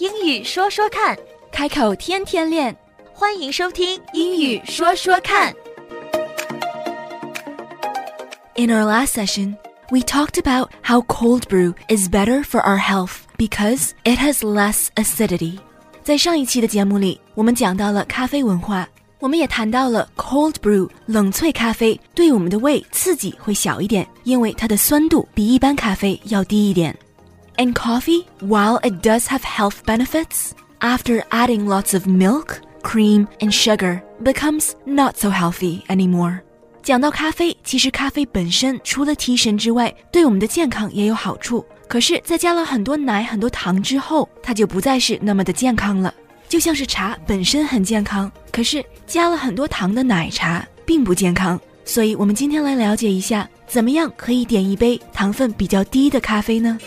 英语说说看，开口天天练。欢迎收听《英语说说看》。 In our last session, we talked about how cold brew is better for our health because it has less acidity. 在上一期的节目里，我们讲到了咖啡文化，我们也谈到了 cold brew 冷萃咖啡对我们的胃刺激会小一点，因为它的酸度比一般咖啡要低一点。 And coffee, while it does have health benefits, after adding lots of milk, cream, and sugar, becomes not so healthy anymore. 讲到咖啡，其实咖啡本身除了提神之外，对我们的健康也有好处。可是，在加了很多奶、很多糖之后，它就不再是那么的健康了。就像是茶本身很健康，可是加了很多糖的奶茶并不健康。所以，我们今天来了解一下，怎么样可以点一杯糖分比较低的咖啡呢？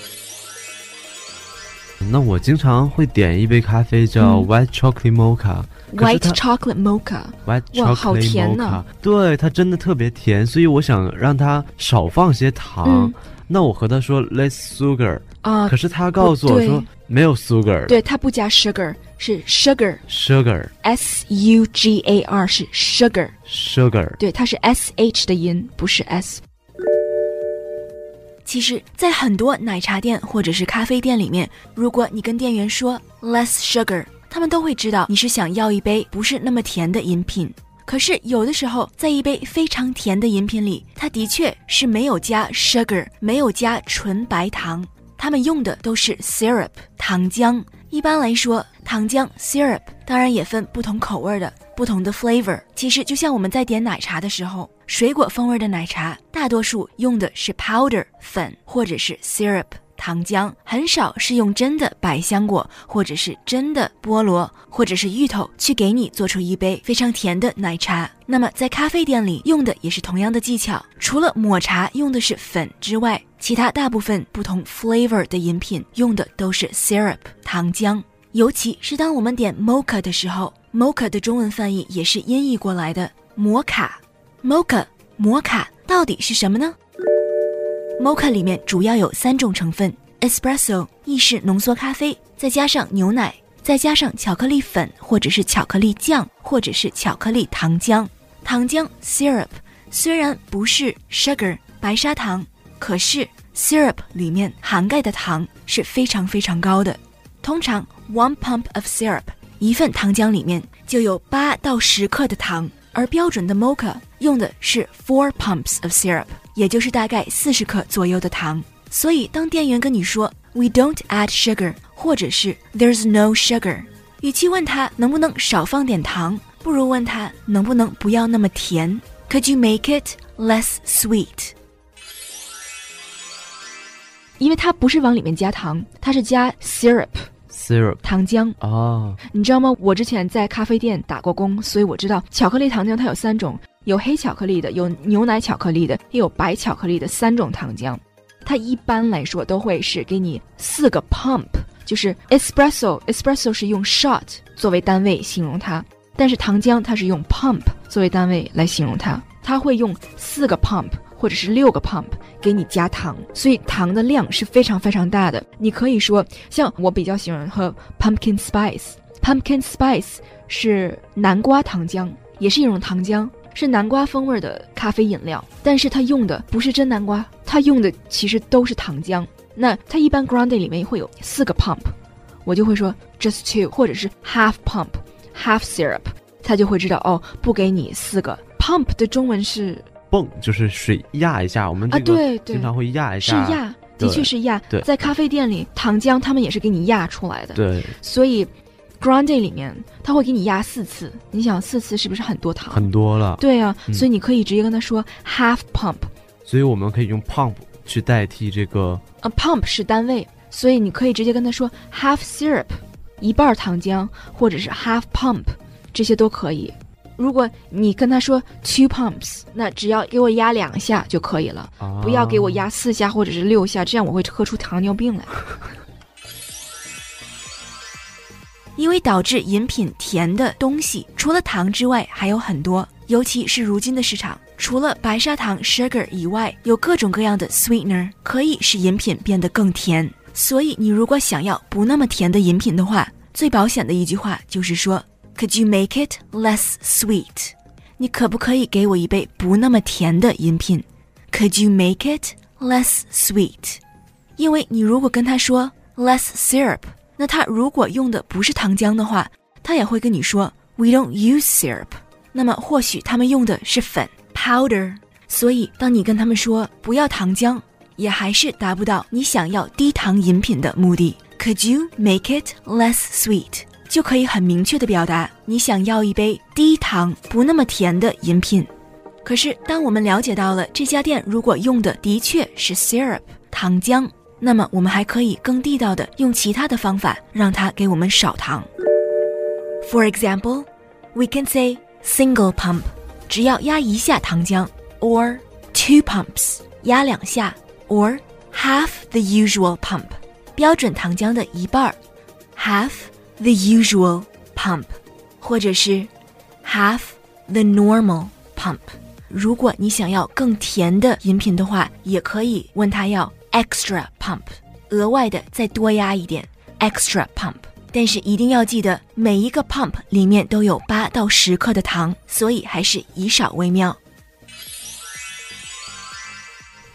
那我经常会点一杯咖啡叫嗯 White Chocolate Mocha。可是 White chocolate mocha，White 哇好 Chocolate 甜 Mocha，呐对，它真的特别甜，所以我想让它少放些糖。嗯那我和他说 less sugar，、啊可是他告诉我说没有 sugar，对，它不加 sugar，是 sugar，s sugar u g a r 是 sugar，sugar，对，它是 s h 的音，不是 s。其实，在很多奶茶店或者是咖啡店里面，如果你跟店员说 less sugar，他们都会知道你是想要一杯不是那么甜的饮品。可是有的时候，在一杯非常甜的饮品里，它的确是没有加 sugar，没有加纯白糖，他们用的都是 syrup 糖浆。一般来说，糖浆 syrup 当然也分不同口味的、不同的 flavor。其实就像我们在点奶茶的时候，水果风味的奶茶大多数用的是 powder 粉或者是 syrup 糖浆，很少是用真的百香果或者是真的菠萝或者是芋头去给你做出一杯非常甜的奶茶。那么在咖啡店里用的也是同样的技巧，除了抹茶用的是粉之外，其他大部分不同 flavor 的饮品用的都是 syrup 糖浆。尤其是当我们点 mocha 的时候，mocha 的中文翻译也是音译过来的摩卡。mocha 摩卡到底是什么呢？mocha 里面主要有三种成分：espresso 意式浓缩咖啡，再加上牛奶，再加上巧克力粉或者是巧克力酱或者是巧克力糖浆。糖浆 syrup 虽然不是 sugar 白砂糖，可是 syrup 里面涵盖的糖是非常非常高的。通常 one pump of syrup 一份糖浆里面就有八到十克的糖，而标准的 mocha 用的是 four pumps of syrup，也就是大概四十克左右的糖。所以当店员跟你说 we don't add sugar，或者是 there's no sugar，与其问他能不能少放点糖，不如问他能不能不要那么甜。Could you make it less sweet？因为它不是往里面加糖，它是加 syrup syrup 糖浆。哦，你知道吗？我之前在咖啡店打过工，所以我知道巧克力糖浆它有三种，有黑巧克力的，有牛奶巧克力的，也有白巧克力的三种糖浆。它一般来说都会是给你四个 pump，就是 espresso，espresso 是用 shot 作为单位形容它，但是糖浆它是用 pump 作为单位来形容它，它会用四个 pump 或者是六个 pump 给你加糖，所以糖的量是非常非常大的。你可以说，像我比较喜欢喝 pumpkin spice，pumpkin spice 是南瓜糖浆，也是一种糖浆，是南瓜风味的咖啡饮料，但是它用的不是真南瓜，它用的其实都是糖浆。那它一般 grande 里面会有四个 pump，我就会说 just two，或者是 half pump，half syrup，他就会知道哦，不给你四个 pump 的中文是泵就是水压一下，我们啊，这个对对经，常会压一下是，压，的确是压对。在咖啡店里，糖浆他们也是给你压出来的，对，所以 grande 里面他会给你压四次，你想四次是不是很多糖？很多了，对啊，嗯所以你可以直接跟他说 half pump，所以我们可以用 pump 去代替这个呃，pump 是单位，所以你可以直接跟他说 half syrup，一半糖浆，或者是 half pump，这些都可以。如果你跟他说 two pumps，那只要给我压两下就可以了，啊不要给我压四下或者是六下，这样我会喝出糖尿病来。因为导致饮品甜的东西，除了糖之外还有很多，尤其是如今的市场，除了白砂糖 sugar 以外，有各种各样的 sweetener 可以使饮品变得更甜。所以你如果想要不那么甜的饮品的话，最保险的一句话就是说，Could you make it less sweet？你可不可以给我一杯不那么甜的饮品？Could you make it less sweet？因为你如果跟他说 less syrup，那他如果用的不是糖浆的话，他也会跟你说 We don't use syrup。那么或许他们用的是粉 powder。所以当你跟他们说不要糖浆，也还是达不到你想要低糖饮品的目的。Could you make it less sweet？就可以很明确的表达你想要一杯低糖不那么甜的饮品。可是当我们了解到了这家店如果用的的确是 syrup 糖浆，那么我们还可以更地道的用其他的方法让它给我们少糖。For example, we can say single pump，只要压一下糖浆，or two pumps，压两下，or half the usual pump，标准糖浆的一半儿，half the usual pump，或者是 half the normal pump。如果你想要更甜的饮品的话，也可以问他要 extra pump，额外的再多压一点 extra pump。但是一定要记得，每一个 pump 里面都有八到十克的糖，所以还是以少为妙。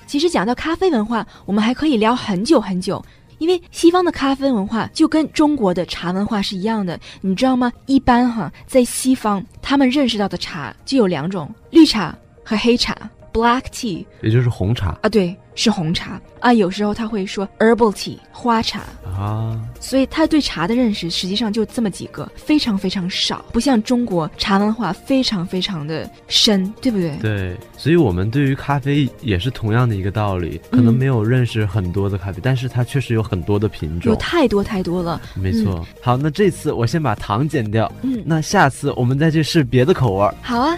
其实讲到咖啡文化，我们还可以聊很久很久，因为西方的咖啡文化就跟中国的茶文化是一样的，你知道吗？一般哈，在西方他们认识到的茶就有两种：绿茶和黑茶 （black tea） 也就是红茶啊，对，是红茶啊。有时候他会说 herbal tea 花茶。啊。所以他对茶的认识实际上就这么几个，非常非常少，不像中国茶文化非常非常的深，对不对？对，所以我们对于咖啡也是同样的一个道理，可能没有认识很多的咖啡，但是它确实有很多的品种有。太多太多了。没错。好，那这次我先把糖减掉，嗯，那下次我们再去试别的口味儿。好啊。